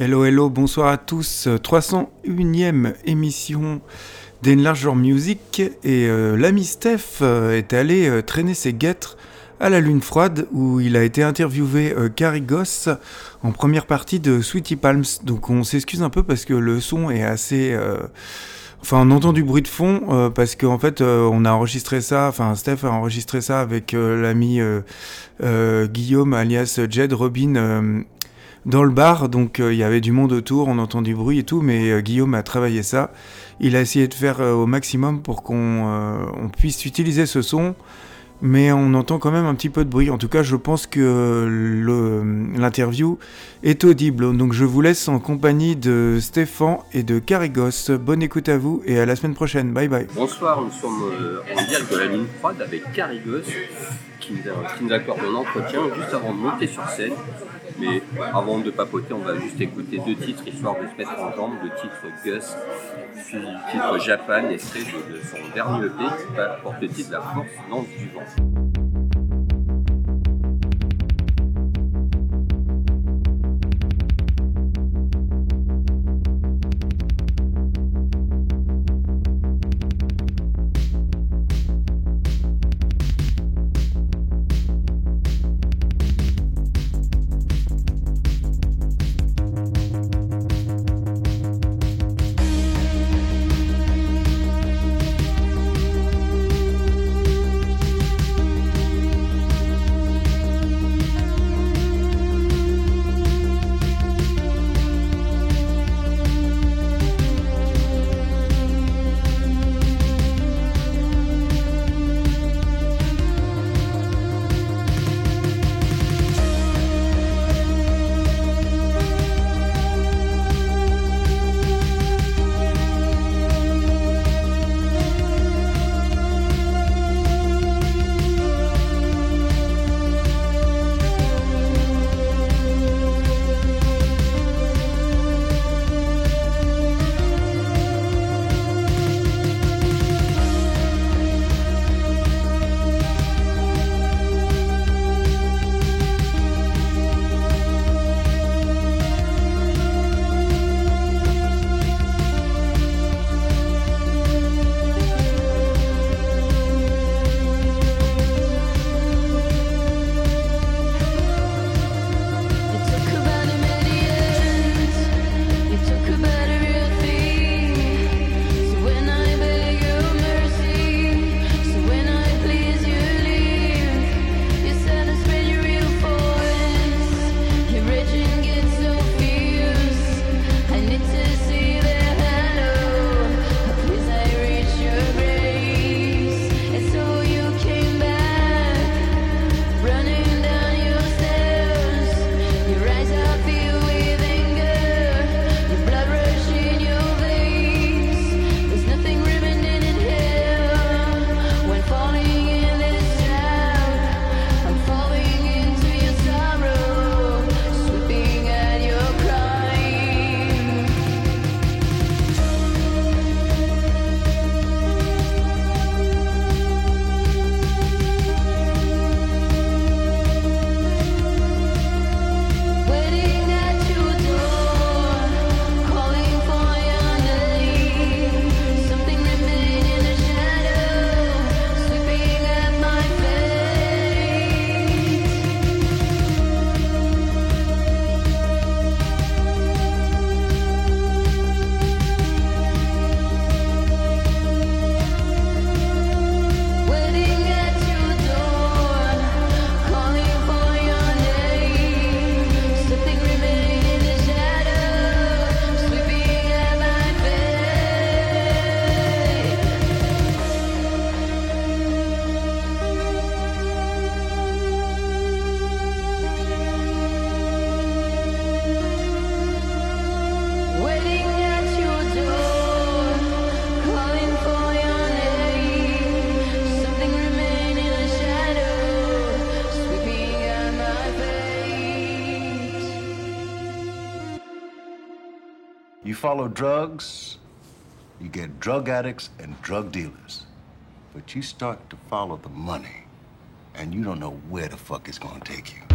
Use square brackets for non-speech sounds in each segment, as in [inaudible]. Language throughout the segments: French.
Hello, hello, bonsoir à tous. 301ème émission d'Enlarge Music. Et euh, l'ami Steph euh, est allé euh, traîner ses guêtres à la Lune Froide où il a été interviewé euh, Carigos en première partie de Sweetie Palms. Donc on s'excuse un peu parce que le son est assez... Enfin, on entend du bruit de fond euh, parce qu'en fait, euh, on a enregistré ça, enfin, Steph a enregistré ça avec euh, l'ami Guillaume alias Jed Robin dans le bar. Donc, il y avait du monde autour, on entend du bruit et tout, mais Guillaume a travaillé ça. Il a essayé de faire au maximum pour qu'on on puisse utiliser ce son, mais on entend quand même un petit peu de bruit. En tout cas, je pense que l'interview est audible. Donc, je vous laisse en compagnie de Stéphane et de Carigos. Bonne écoute à vous et à la semaine prochaine. Bye bye. Bonsoir, nous sommes euh, en direct de la ligne froide avec Carigos qui nous, qui nous accorde un entretien juste avant de monter sur scène. Mais avant de papoter, on va juste écouter deux titres histoire de se mettre en jambe. Le titre Gus, du titre Japan, extrait de, de son dernier EP qui porte le titre La force lance du vent. Follow drugs, you get drug addicts and drug dealers. But you start to follow the money, and you don't know where the fuck it's gonna take you.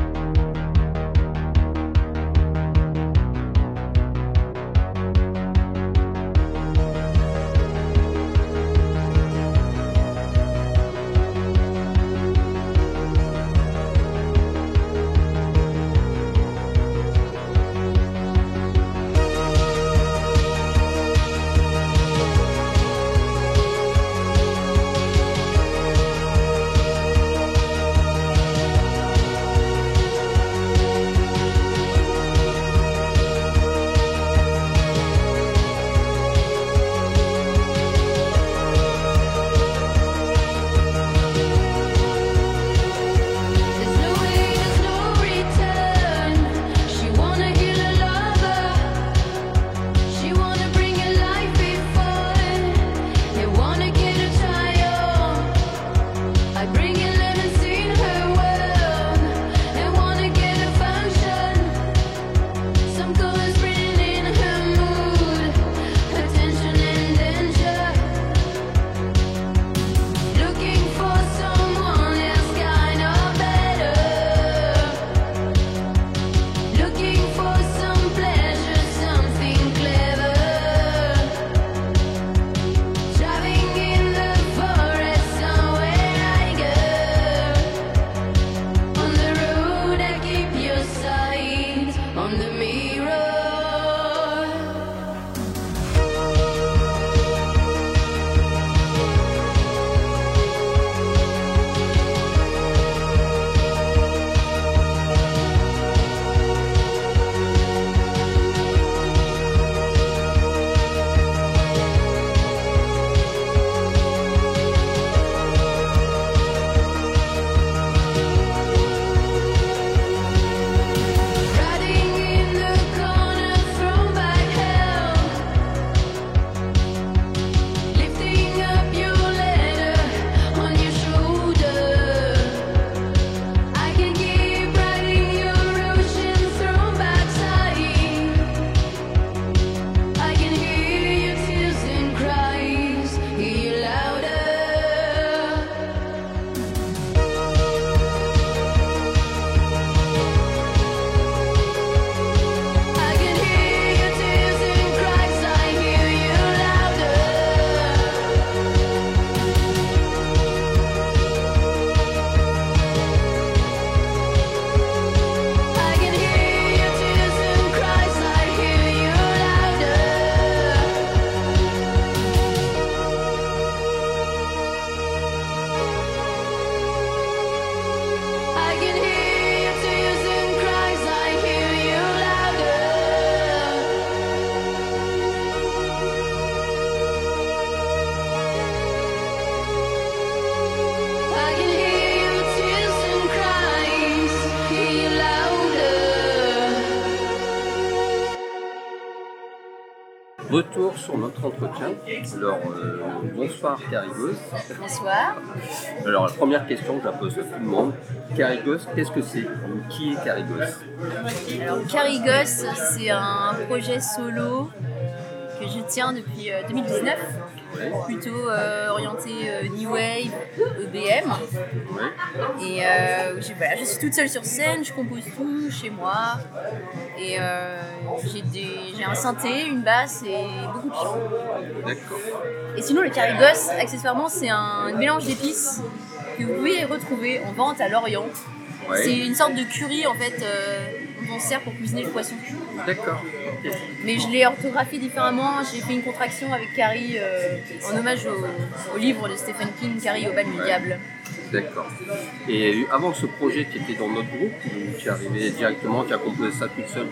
Alors, euh, bonsoir Carigos. Bonsoir. Alors, la première question que je la pose à tout le monde. Carigos, qu'est-ce que c'est Qui est Carigos? Alors, Carigos, c'est un projet solo que je tiens depuis euh, 2019, Ouais. plutôt euh, orienté euh, New Wave, EBM. Ouais. Et euh, je, voilà, je suis toute seule sur scène, je compose tout chez moi. Et euh, j'ai un synthé, une basse et beaucoup de chants. D'accord. Et sinon, le carigos, accessoirement, c'est un mélange d'épices que vous pouvez retrouver en vente à Lorient. Ouais. C'est une sorte de curry en fait euh, sert pour cuisiner le poisson. D'accord. Mais je l'ai orthographié différemment. J'ai fait une contraction avec Carrie euh, en hommage au, au livre de Stephen King, Carrie au bal du Ouais. diable. D'accord. Et avant ce projet, tu étais dans notre groupe ou tu es arrivé directement, tu as composé ça toute seule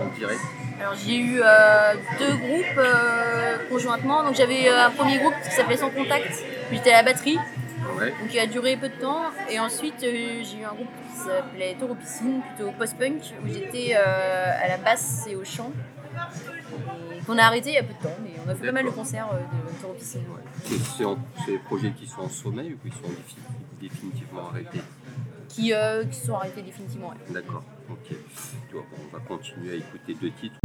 en direct Alors j'ai eu euh, deux groupes euh, conjointement. Donc j'avais un premier groupe qui s'appelait Sans Contact. J'étais à la batterie, Ouais. donc il a duré peu de temps. Et ensuite euh, j'ai eu un groupe qui s'appelait Taureau Piscine, plutôt post-punk, où j'étais euh, à la basse et au chant. Qu'on a arrêté il y a peu de temps, mais on a fait pas mal de concerts euh, de Taureau Piscine. C'est des projets qui sont en sommeil ou qui sont défi- définitivement arrêtés? Qui, euh, qui sont arrêtés définitivement. ouais. D'accord, ok. Bon, on va continuer à écouter deux titres.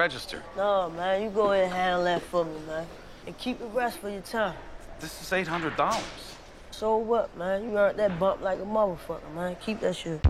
Register. No, man, you go ahead and handle that for me, man. And keep the rest for your time. This is eight hundred dollars. So what, man? You earned that bump like a motherfucker, man. Keep that shit.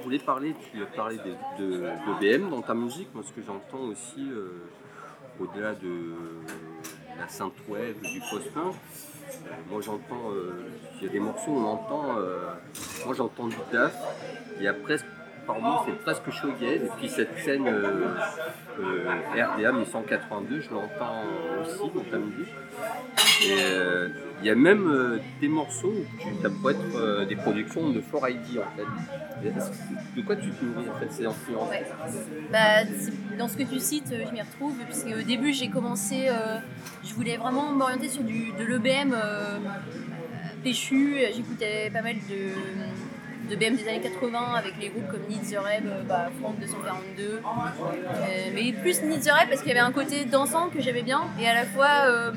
Je voulais parler, tu parlé de, de, d'EBM dans ta musique. Moi, ce que j'entends aussi, euh, au-delà de la synthwave, du post-punk, euh, moi j'entends, euh, il y a des morceaux où on entend, moi j'entends du DAF, il y a presque, c'est presque shoegaze, et puis cette scène RDA 1182, je l'entends aussi dans ta musique. Il y a même euh, des morceaux où tu, ça pourrait être euh, des productions de 4ID en fait. De quoi tu te nourris en fait ces influences Ouais. Bah, dans ce que tu cites, euh, je m'y retrouve, puisque au début j'ai commencé, je voulais vraiment m'orienter sur du, de l'EBM péchu, j'écoutais pas mal de, de BM des années 80 avec les groupes comme Need the Reb, euh, bah, Franck 242, euh, mais plus Need the Reb parce qu'il y avait un côté dansant que j'aimais bien, et à la fois euh,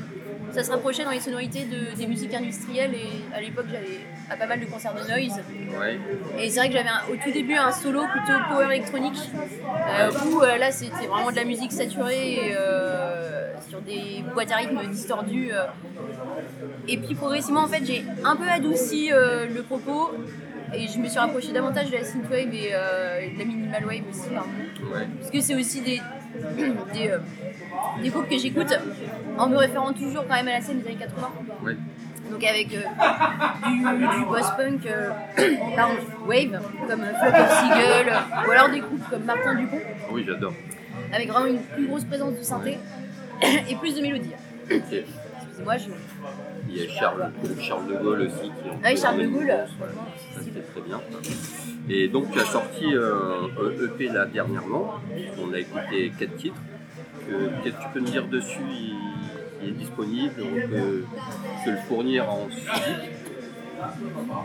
ça se rapprochait dans les sonorités de, des musiques industrielles, et à l'époque j'allais à pas mal de concerts de noise. Ouais. Et c'est vrai que j'avais au tout début un solo plutôt power électronique, euh, où là c'était vraiment de la musique saturée et, sur des boîtes à rythme distordues. Et puis progressivement en fait j'ai un peu adouci euh, le propos et je me suis rapprochée davantage de la synthwave et euh, de la minimal wave aussi. Ouais. Parce que c'est aussi des, [clears throat] des, euh, des groupes que j'écoute en me référant toujours quand même à la scène des années 80. Ouais. Donc avec euh, du, du post-punk, euh, [clears throat] pardon, wave, comme Flock of Seagull, ou alors des groupes comme Martin Dupont, Oui, j'adore. avec vraiment une plus grosse présence de synthé [clears throat] et plus de mélodie. Excusez-moi, je... Il y a Charles, Charles de Gaulle aussi qui en Ah oui, Charles de Gaulle, euh, Ça c'était très bien. Et donc tu as sorti euh, un EP là dernièrement. On a écouté quatre titres. Que- Qu'est-ce que tu peux nous dire dessus? Il, il est disponible, on peut se le fournir en physique.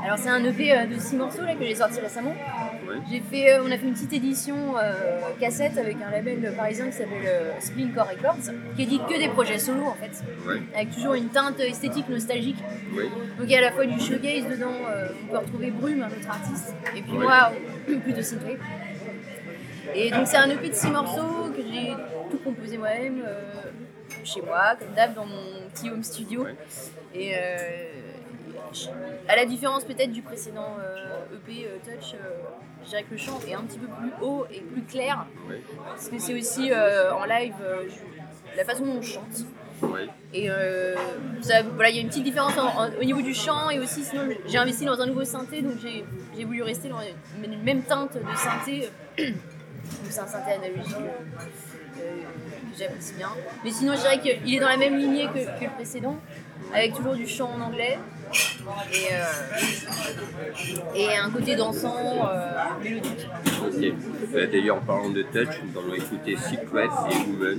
Alors c'est un EP euh, de 6 morceaux là, que j'ai sorti récemment. Ouais. J'ai fait, euh, on a fait une petite édition euh, cassette avec un label parisien qui s'appelle euh, Spleen Core Records, qui édite que des projets solo en fait, avec toujours une teinte esthétique nostalgique. Oui. Donc il y a à la fois du showgaze dedans, euh, on peut retrouver Brume, un autre artiste, et puis moi, [coughs] plutôt synthwave. Et donc c'est un EP de 6 morceaux que j'ai tout composé moi-même, chez moi, comme d'hab, dans mon petit home studio. Et à la différence peut-être du précédent euh, EP euh, Touch, euh, je dirais que le chant est un petit peu plus haut et plus clair, parce que c'est aussi en live je- la façon dont on chante. Et ça- voilà, il y a une petite différence en- en- au niveau du chant et aussi sinon j'ai investi dans un nouveau synthé donc j'ai voulu rester dans une, même teinte de synthé. [clears throat] C'est un synthé analogique que j'apprécie bien. Mais sinon je dirais qu'il est dans la même lignée que, que le précédent avec toujours du chant en anglais et, euh, et un côté dansant euh, mélodique. Euh, D'ailleurs, en parlant de touch, nous allons écouter Secret et Woman.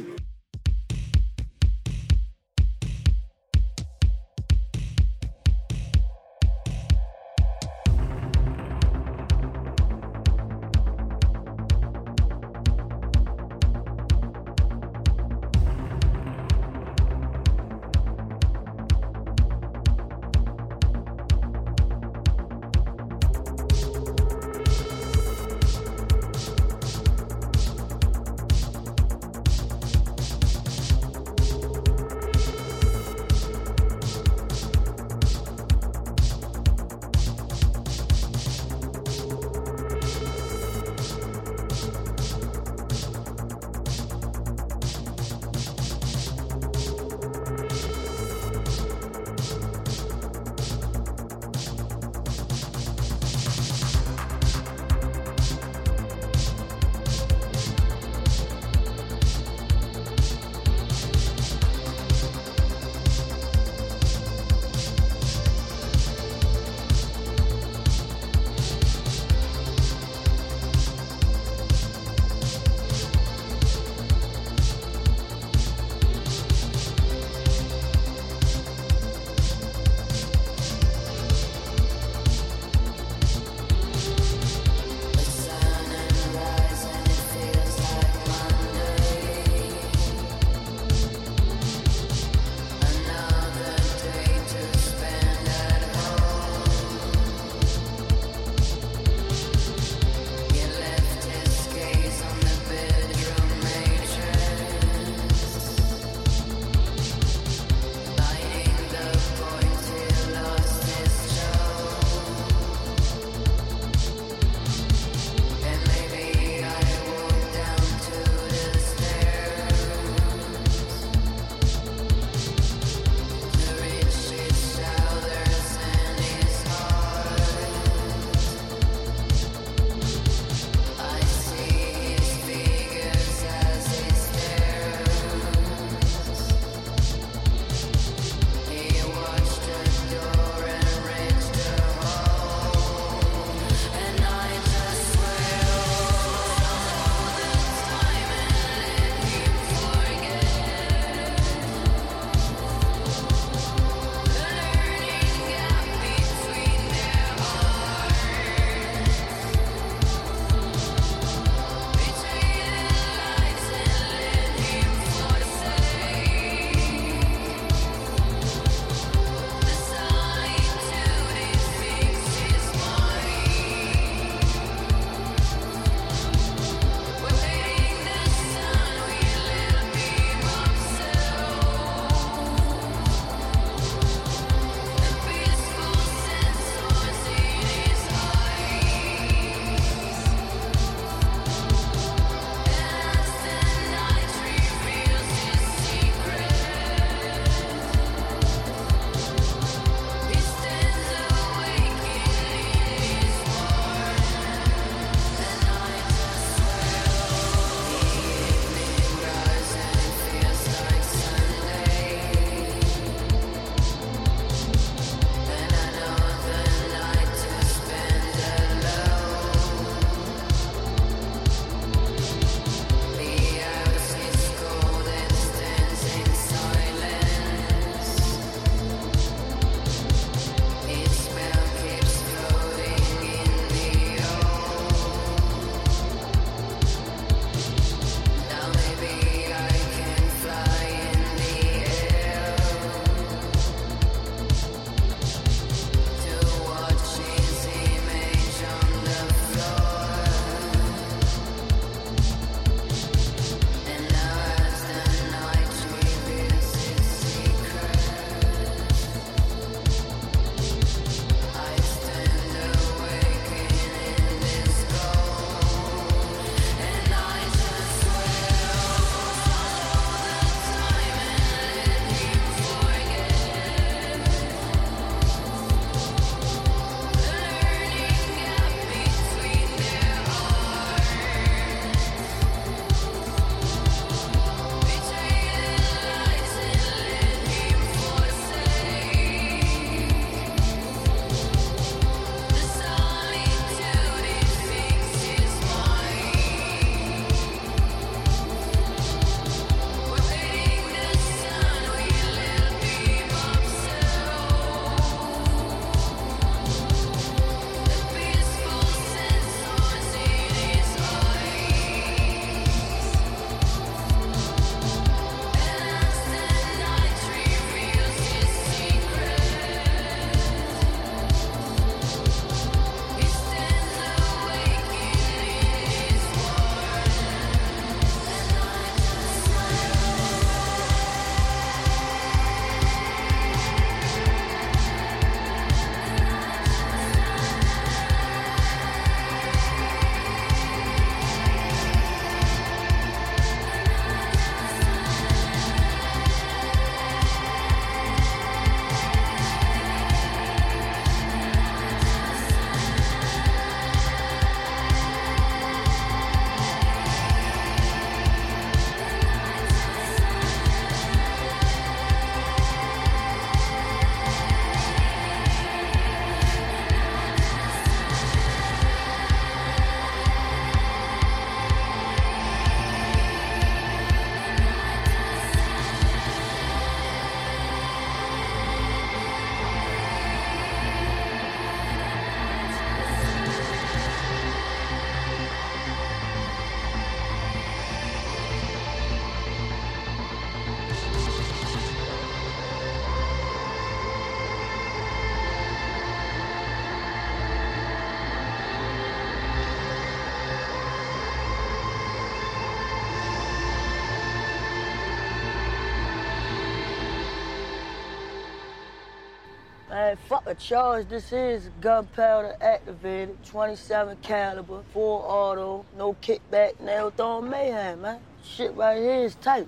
Man, fuck a charge. This is gunpowder activated, 27 caliber, full auto, no kickback, nail throwing mayhem, man. Shit right here is tight.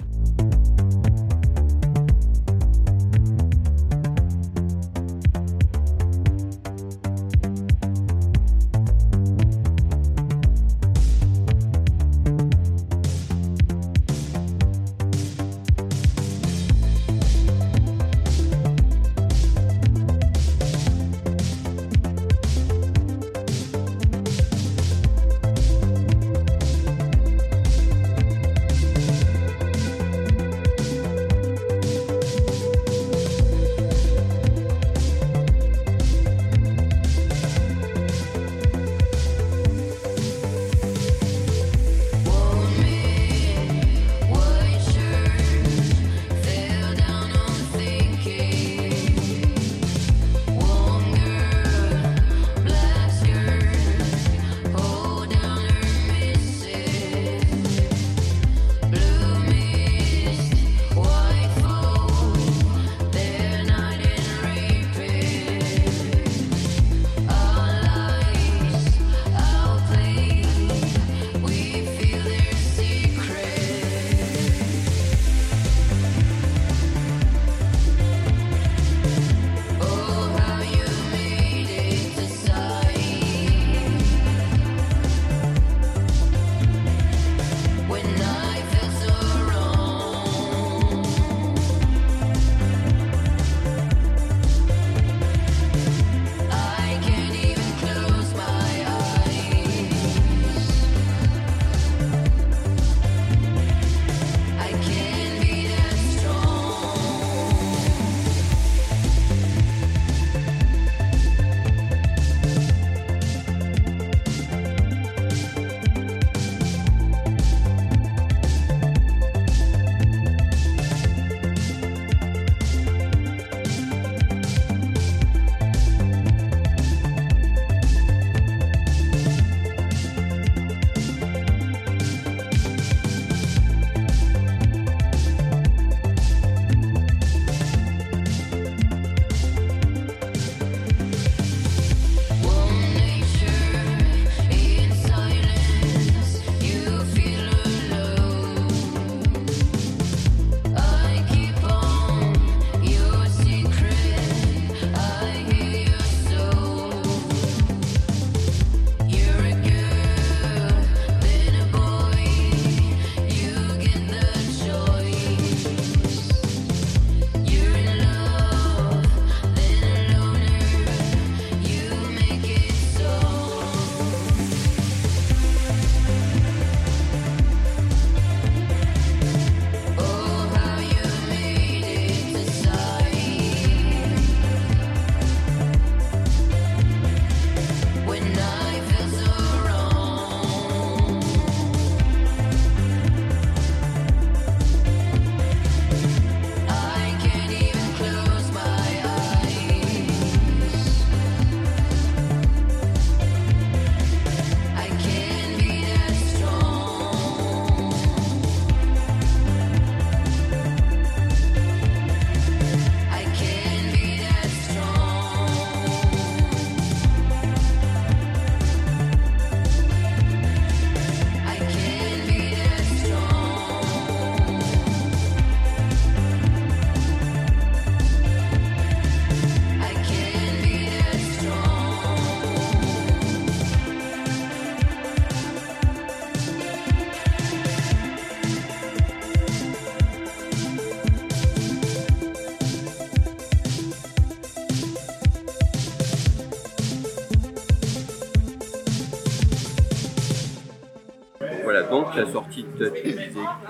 Voilà, donc la sortie de Touch,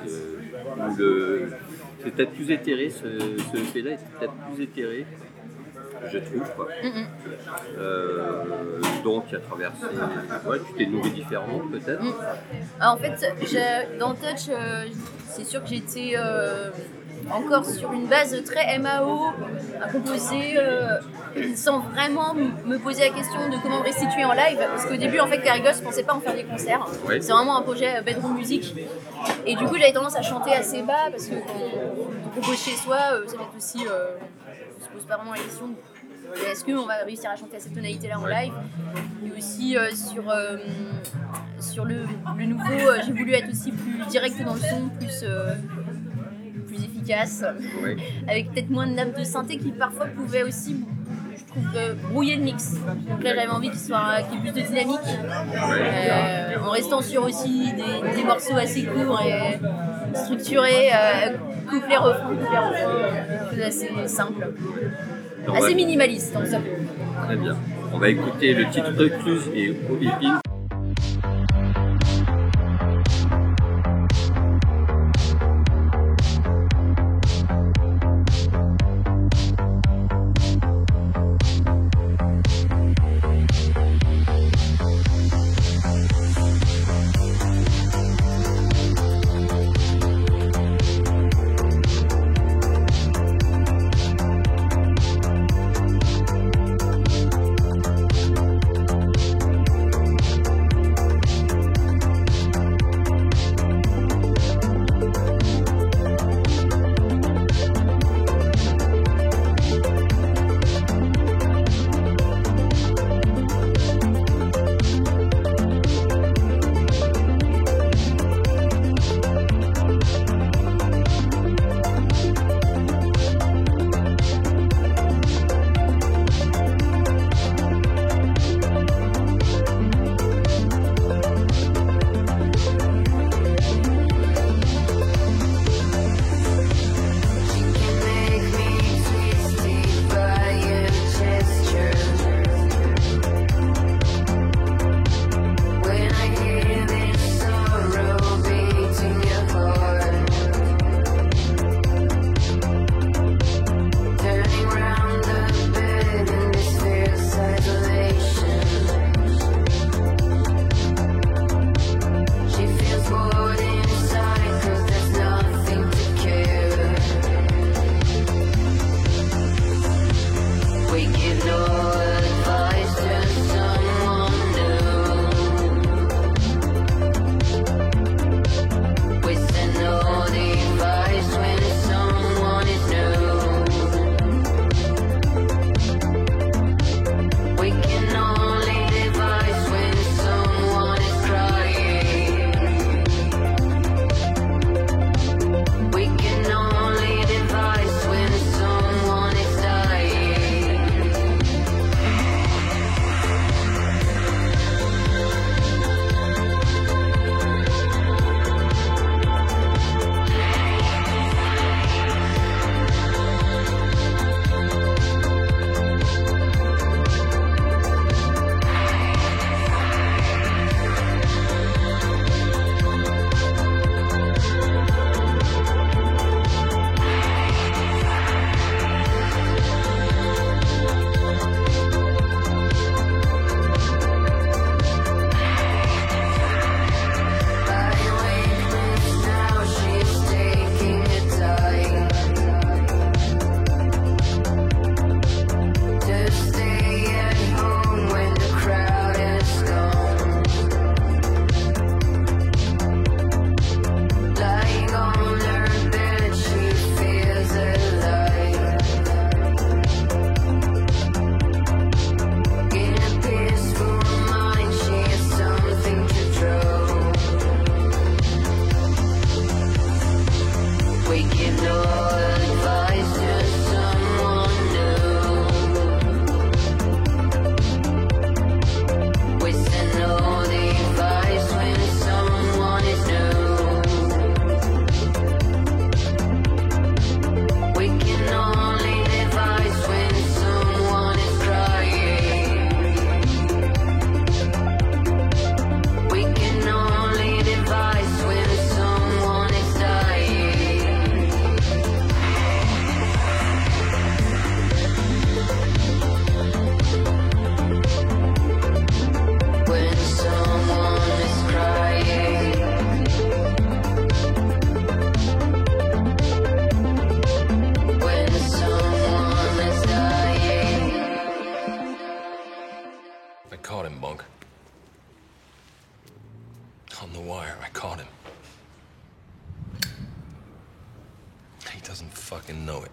euh, où le... c'est peut-être plus éthéré, ce, ce EP-là est peut-être plus éthéré, je trouve. Quoi. Euh, donc, à travers ces... Ouais, tu t'es nourri différemment, peut-être Ah, En fait, dans Touch, euh, c'est sûr que j'étais euh, encore sur une base très MAO, à composer euh, sans vraiment me poser la question de comment me restituer en live. Parce qu'au début, en fait, Carigos ne pensait pas en faire des concerts. C'est vraiment un projet euh, bedroom music. Et du coup, j'avais tendance à chanter assez bas parce que quand on compose chez soi, euh, ça va être aussi. euh, on se pose pas vraiment la question est-ce qu'on va réussir à chanter à cette tonalité-là en live? Et aussi euh, sur, euh, sur le, le nouveau, euh, j'ai voulu être aussi plus direct dans le son, plus, plus efficace, avec peut-être moins de nappes de synthé qui parfois pouvaient aussi, je trouve, euh, brouiller le mix. Donc là j'avais envie qu'il soit qu'il y ait plus de dynamique, euh, en restant sur aussi des, des morceaux assez courts et structurés, euh, couplet refrain, couplet refrain, quelque chose assez simple, assez minimaliste en somme. Très bien. On va écouter le titre Recluse et Ovipine. I caught him. He doesn't fucking know it.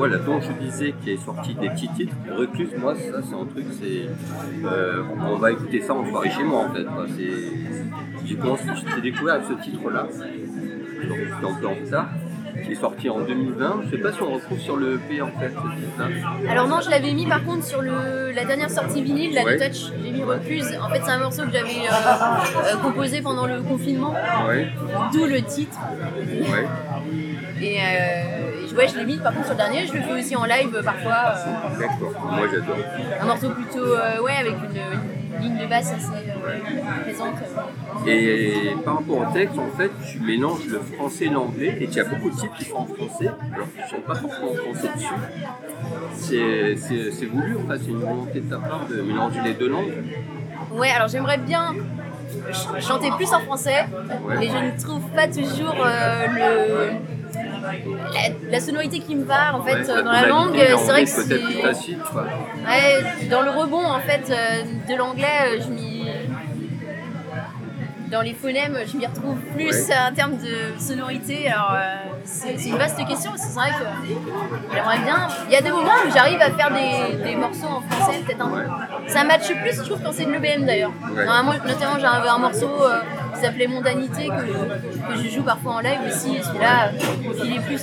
Voilà, donc je disais qu'il est sorti des petits titres. Recluse, moi, ça, c'est un truc, c'est. euh, on va écouter ça en soirée chez moi, en fait. J'ai commencé, j'ai découvert avec ce titre-là, donc c'était un peu en retard, qui est sorti en 2020. Je sais pas si on le retrouve sur le EP, en fait. Alors non, je l'avais mis par contre sur le, la dernière sortie vinyle, la Ouais. de Touch. J'ai mis Recluse. En fait, c'est un morceau que j'avais euh, euh, composé pendant le confinement, Ouais, d'où le titre. ouais. Et euh, ouais, je l'ai mis par contre sur le dernier. Je le fais aussi en live euh, parfois. euh, D'accord, moi j'adore. un morceau plutôt, euh, ouais, avec une, une ligne de basse assez présente. Et par rapport au texte, en fait, tu mélanges le français et l'anglais, et il y a beaucoup de titres qui sont en français, alors qu'ils ne sont pas forcément français dessus. C'est- voulu, en fait, c'est une volonté de ta part de mélanger les deux langues? Ouais, alors j'aimerais bien ch- chanter plus en français, mais je ne trouve pas toujours euh, le, la, la sonorité qui me va en fait Ouais, euh, dans la langue. C'est vrai que plus c'est facile, quoi. ouais, dans le rebond en fait euh, de l'anglais, euh, je m'y dans les phonèmes, je m'y retrouve plus Ouais. en termes de sonorité. Alors, euh, c'est une vaste question, c'est vrai que j'aimerais bien. Il y a des moments où j'arrive à faire des, des morceaux en français, peut-être un peu. Ça matche plus, je trouve, quand c'est de l'EBM d'ailleurs. Ouais. Normalement, notamment, j'avais un morceau euh, qui s'appelait Mondanité, que, que je joue parfois en live aussi. Celui-là, il est plus,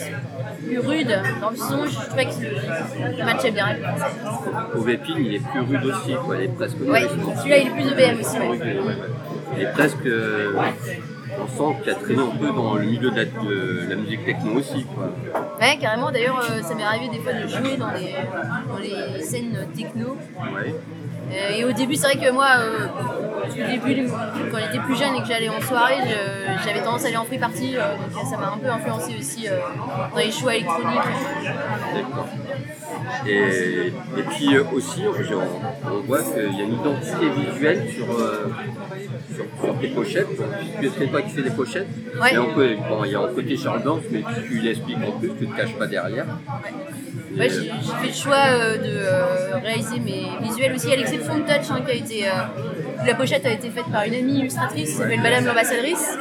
plus rude dans le son. Je trouvais ça matchait bien avec le. Ovepin, il est plus rude aussi, quoi. Il est presque. Ouais, celui-là, il est plus EBM aussi. ouais. Il est presque. euh, on sent qu'il a traîné un peu dans le milieu de la, de la musique techno aussi, quoi. Ouais, carrément. D'ailleurs, euh, ça m'est arrivé des fois de jouer dans les, dans les scènes techno. Ouais. Euh, et au début, c'est vrai que moi, euh, au début, quand j'étais plus jeune et que j'allais en soirée, j'avais tendance à aller en free party. euh, donc euh, ça m'a un peu influencé aussi euh, dans les choix électroniques. Et, et puis euh, aussi, on voit qu'il y a une identité visuelle sur, euh, sur, sur tes pochettes. Tu c'est toi qui fais les pochettes. Ouais. Et on peut, bon, il y a un côté Charles Dance, mais tu, tu l'expliques en plus, tu ne te caches pas derrière. Ouais, j'ai fait le choix euh, de réaliser mes visuels aussi, à l'exception de Touch, hein, qui a été. la pochette a été faite par une amie illustratrice qui s'appelle Madame l'ambassadrice.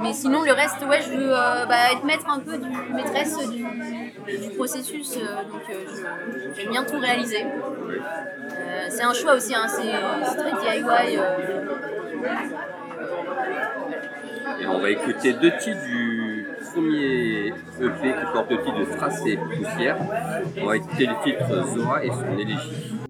Mais sinon, le reste, ouais, je veux euh, bah, être maître un peu du maîtresse du, processus, euh, donc euh, j'aime bien tout réaliser. C'est un choix aussi, hein, c'est très DIY. et on va écouter deux titres du premier EP qui porte le titre de et Poussière. On va écouter le titre Zora et son élégie.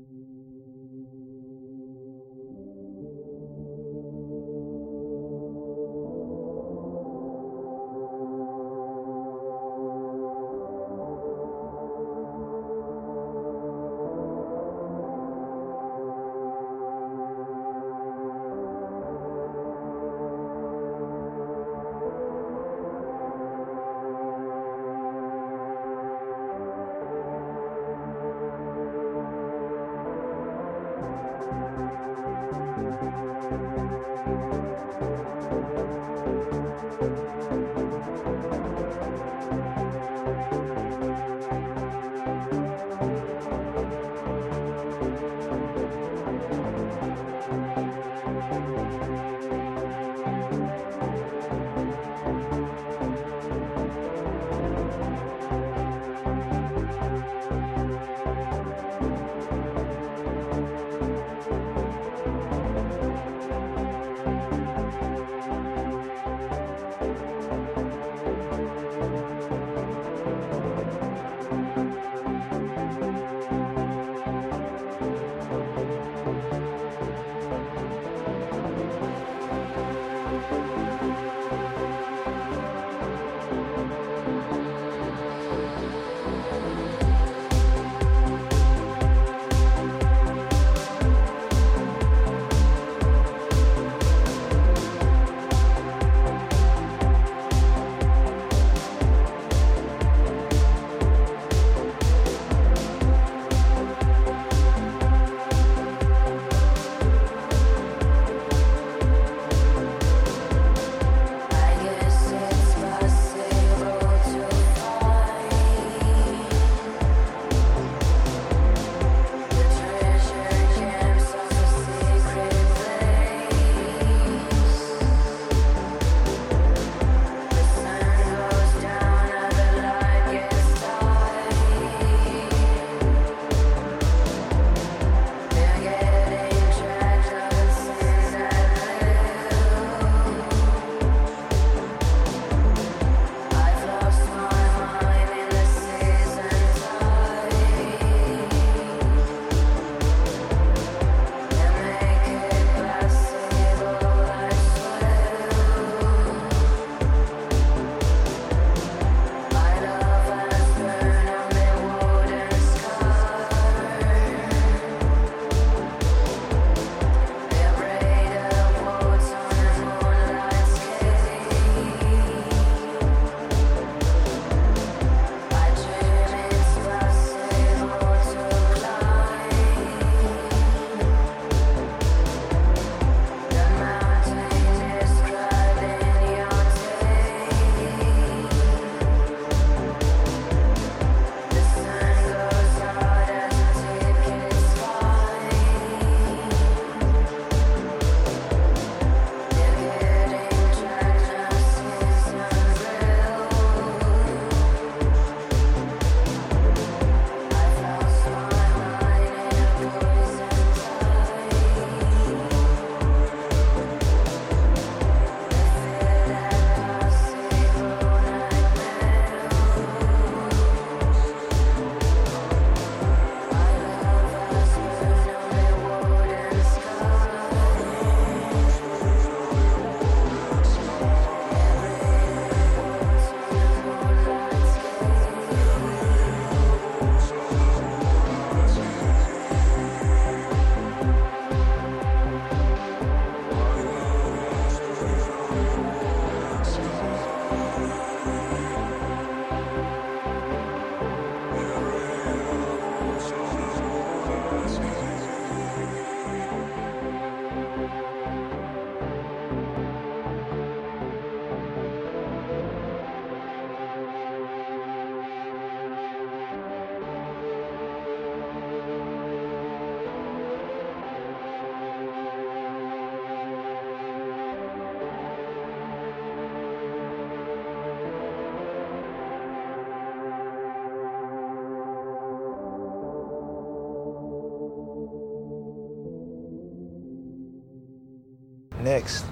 Next.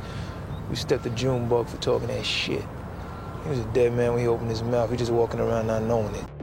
We stepped the June bug for talking that shit. He was a dead man when he opened his mouth. He just walking around not knowing it.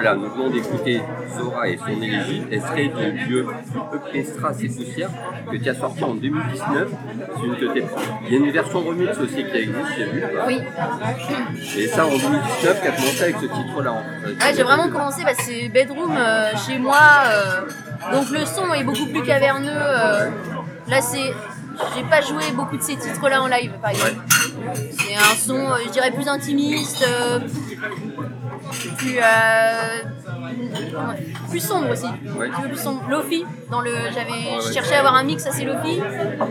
Voilà, nous venons d'écouter Zora et son élégie, extrait du lieu EP Strass et Poussière que tu as sorti en 2019. C'est une de tes- Il y a une version remix aussi qui existe, j'ai vu. Oui. Et ça en 2019, tu as commencé avec ce titre-là. en fait. Ouais, j'ai vraiment commencé, bah, c'est bedroom euh, chez moi, euh, donc le son est beaucoup plus caverneux. euh, là, c'est, j'ai pas joué beaucoup de ces titres-là en live, par exemple. C'est un son, euh, je dirais, plus intimiste, euh, plus, euh, plus sombre aussi, Ouais. un petit peu plus sombre. Lofi, dans le, j'avais ouais. je cherchais à avoir un mix assez Lofi. Euh,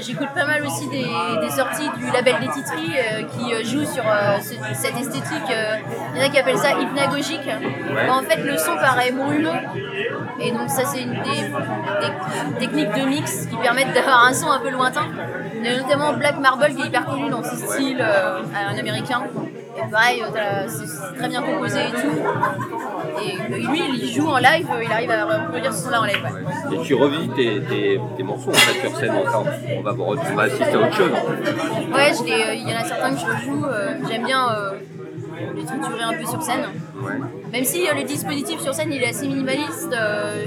J'écoute pas mal aussi des, des sorties du label des Titri euh, qui jouent sur ce- cette esthétique. Il y en a qui appellent ça hypnagogique. Bah, en fait, le son paraît brumeux. Et donc, ça, c'est une des, des techniques de mix qui permettent d'avoir un son un peu lointain. Il y a notamment Black Marble qui est hyper connu dans ce style, un américain. Et pareil, euh, c'est très bien composé et tout. Et euh, lui, il joue en live, euh, il arrive à reproduire ce son-là en live. ouais. Et tu revis tes, tes, tes morceaux en fait sur scène ensemble. On va, voir- on va assister à autre chose. Ouais, il y en a certains que je rejoue. euh, J'aime bien les structurer un peu sur scène. Ouais. Même si euh, le dispositif sur scène il est assez minimaliste, euh,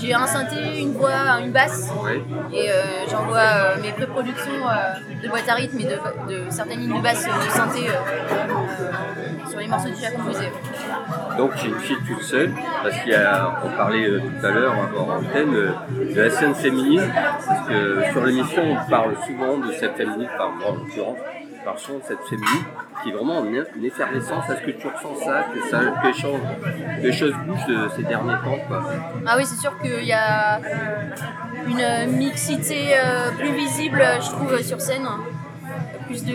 j'ai un synthé, une voix, une basse. Et euh, j'envoie euh, mes pré-productions euh, de boîte à rythme et de, de certaines lignes de basse de synthé sur les morceaux que j'ai composés. Donc j'ai une fille toute seule, parce qu'il y a, on parlait tout à l'heure hors antenne de la scène féminine, parce que sur l'émission on parle souvent de cette féminine, moi en l'occurrence, souvent de cette féminine qui est vraiment en une effervescence. Est-ce que tu ressens ça, que ça, que que les choses bougent de ces derniers temps quoi Ah oui, c'est sûr qu'il y a une mixité euh, plus visible, je trouve, sur scène. Plus de,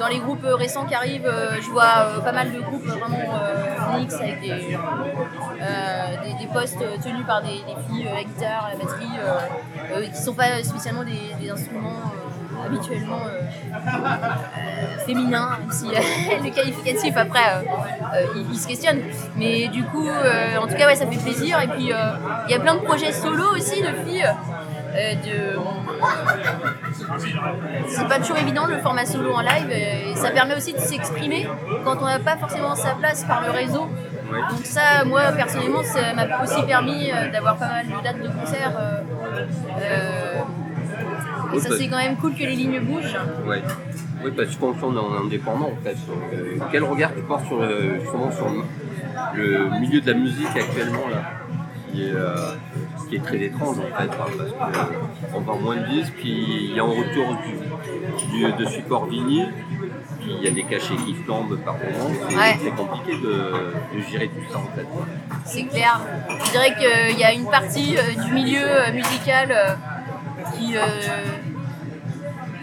dans les groupes récents qui arrivent, euh, je vois euh, pas mal de groupes vraiment mix avec des, des, postes tenus par des, filles à guitare, à la batterie, qui sont pas spécialement des, instruments habituellement euh, euh, féminins, même si [laughs] euh, le qualificatif après il, il se questionne. Mais du coup, en tout cas, ouais, ça fait plaisir. Et puis, il y a plein de projets solo aussi de filles. de... C'est pas toujours évident le format solo en live et ça permet aussi de s'exprimer quand on n'a pas forcément sa place par le réseau. Donc ça, moi personnellement, ça m'a aussi permis d'avoir pas mal de dates de concerts. euh, euh, ça c'est quand même cool que les lignes bougent. Ouais. Oui, parce que tu fonctionnes en indépendant en fait. Euh, quel regard tu portes sur le, justement sur le, le milieu de la musique actuellement là qui est, euh, qui est très étrange en fait, hein, parce qu'on vend moins de disques, puis il y a un retour du, du- de support vinyle, puis il y a des cachets qui flambent par moment. C'est Ouais. compliqué de, de gérer tout ça en fait. C'est clair. Je dirais qu'il y a une partie euh, du milieu euh, musical euh, qui, euh,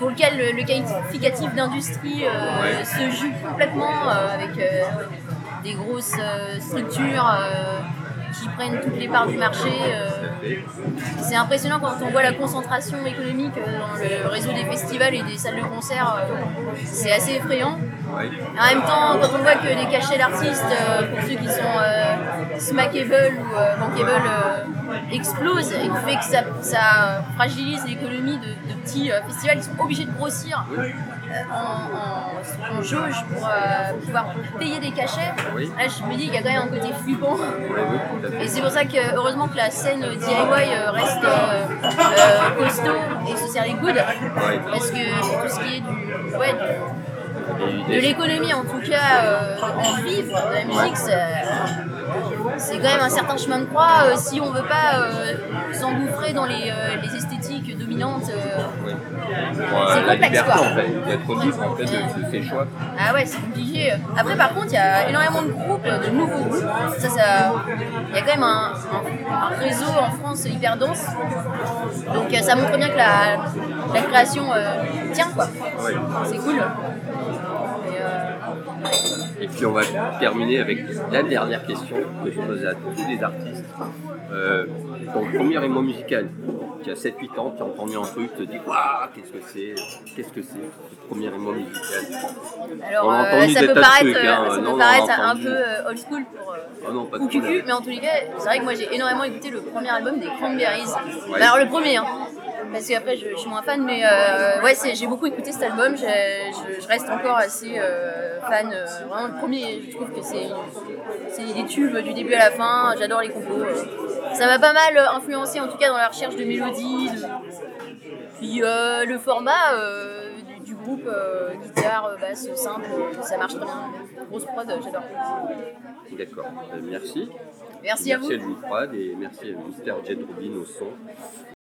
pour lequel le, le qualificatif d'industrie euh, Ouais. se joue complètement euh, avec euh, des grosses structures qui prennent toutes les parts du marché. C'est impressionnant quand on voit la concentration économique dans le réseau des festivals et des salles de concert. c'est assez effrayant. En même temps, quand on voit que les cachets d'artistes, pour ceux qui sont smackable ou euh, bankable, euh, explosent et qui fait que ça, ça fragilise l'économie de, de petits euh, festivals qui sont obligés de grossir euh, en, en- en jauge pour pouvoir payer des cachets. Oui. Là, je me dis qu'il y a quand même un côté flippant. Et c'est pour ça que heureusement que la scène DIY reste costaud et socially good. Ouais. Parce que tout ce qui est du, ouais, du- Et- de l'économie en tout cas euh, en vivre, de la musique, ça- c'est quand même un certain chemin de croix euh, si on veut pas euh, s'engouffrer dans les, euh, les esthétiques dominantes. C'est complexe, quoi. en fait, d'être libre en fait de, choix. Ah ouais, c'est compliqué. Après, par contre, il y a énormément de groupes, de nouveaux groupes. Ça, ça, il y a quand même un, un- un réseau en France hyper dense. Donc, ça montre bien que la, la création tient, quoi. Ouais. C'est cool. Et, Et puis on va terminer avec la dernière question que je pose à tous les artistes. Euh, ton premier émoi musical, tu as 7-8 ans, tu as entendu un truc, tu te dis Waouh, qu'est-ce que c'est Qu'est-ce que c'est ce premier émoi musical? Alors, On euh, ça peut paraître, trucs, euh, hein. ça Non, peut on a paraître un peu euh, old school pour, Ah non, pas de ou cucu, mais en tous les cas, c'est vrai que moi j'ai énormément écouté le premier album des Cranberries. Ouais. Bah, alors le premier, hein. parce qu'après je, je suis moins fan, mais euh, ouais, j'ai beaucoup écouté cet album. Je, je- je reste encore assez euh, fan. euh, vraiment, le premier, je trouve que c'est c'est des tubes du début à la fin. J'adore les compos. euh. Ça m'a pas mal influencé, en tout cas dans la recherche de mélodies. de- Puis euh, le format euh, du, du groupe, euh, guitare, euh, basse, simple, euh, ça marche très bien. Grosse prod, euh, j'adore. D'accord. Euh, merci. Merci à vous. Merci à Louis Prade et merci à Mister Jet Robin au son.